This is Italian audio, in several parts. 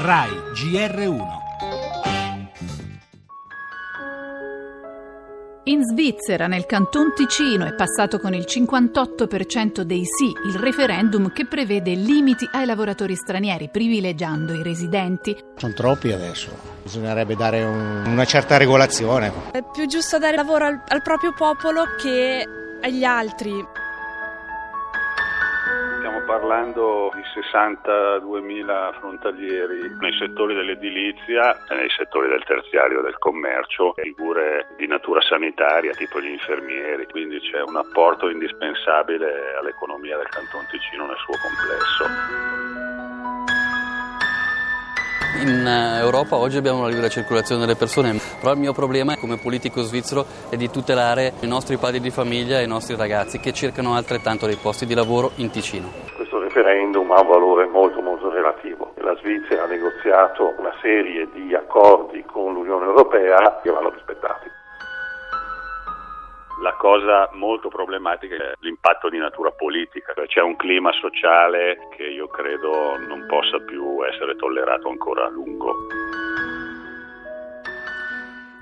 RAI GR1 In Svizzera, nel Canton Ticino, è passato con il 58% dei sì il referendum che prevede limiti ai lavoratori stranieri, privilegiando i residenti. Sono troppi adesso, bisognerebbe dare un- una certa regolazione. È più giusto dare lavoro al, al proprio popolo che agli altri. Stiamo parlando di 62.000 frontalieri nei settori dell'edilizia nei settori del terziario del commercio, figure di natura sanitaria tipo gli infermieri, quindi c'è un apporto indispensabile all'economia del Canton Ticino nel suo complesso. In eh, Europa oggi abbiamo una libera circolazione delle persone, però il mio problema come politico svizzero è di tutelare i nostri padri di famiglia e i nostri ragazzi che cercano altrettanto dei posti di lavoro in Ticino. Referendum ha un valore molto molto relativo. La Svizzera ha negoziato una serie di accordi con l'Unione Europea che vanno rispettati. La cosa molto problematica è l'impatto di natura politica, c'è un clima sociale che io credo non possa più essere tollerato ancora a lungo.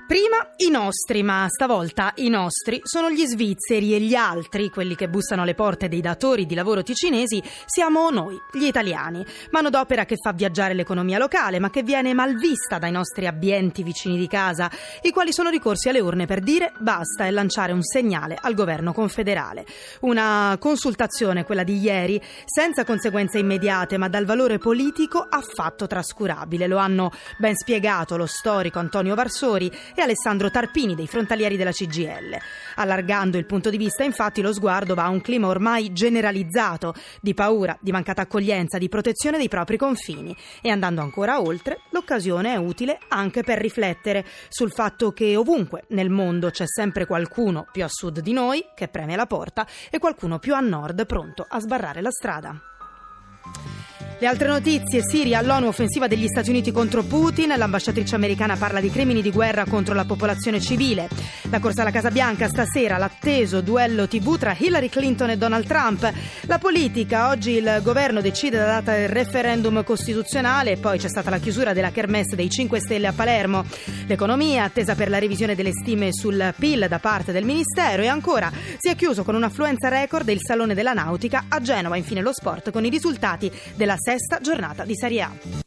Prima i nostri, ma stavolta i nostri sono gli svizzeri e gli altri, quelli che bussano alle porte dei datori di lavoro ticinesi, siamo noi, gli italiani. Manodopera che fa viaggiare l'economia locale, ma che viene mal vista dai nostri abbienti vicini di casa, i quali sono ricorsi alle urne per dire basta e lanciare un segnale al governo confederale. Una consultazione, quella di ieri, senza conseguenze immediate, ma dal valore politico affatto trascurabile. Lo hanno ben spiegato lo storico Antonio Varsori e Alessandro Tarpini dei frontalieri della CGL. Allargando il punto di vista, infatti, lo sguardo va a un clima ormai generalizzato di paura, di mancata accoglienza, di protezione dei propri confini. E andando ancora oltre, l'occasione è utile anche per riflettere sul fatto che ovunque nel mondo c'è sempre qualcuno più a sud di noi che preme la porta e qualcuno più a nord pronto a sbarrare la strada. Le altre notizie, Siria, all'ONU offensiva degli Stati Uniti contro Putin, l'ambasciatrice americana parla di crimini di guerra contro la popolazione civile. La corsa alla Casa Bianca stasera, l'atteso duello TV tra Hillary Clinton e Donald Trump. La politica, oggi il governo decide la data del referendum costituzionale poi c'è stata la chiusura della kermesse dei 5 Stelle a Palermo. L'economia, attesa per la revisione delle stime sul PIL da parte del Ministero e ancora si è chiuso con un'affluenza record il Salone della Nautica a Genova, infine lo sport con i risultati della sesta giornata di Serie A.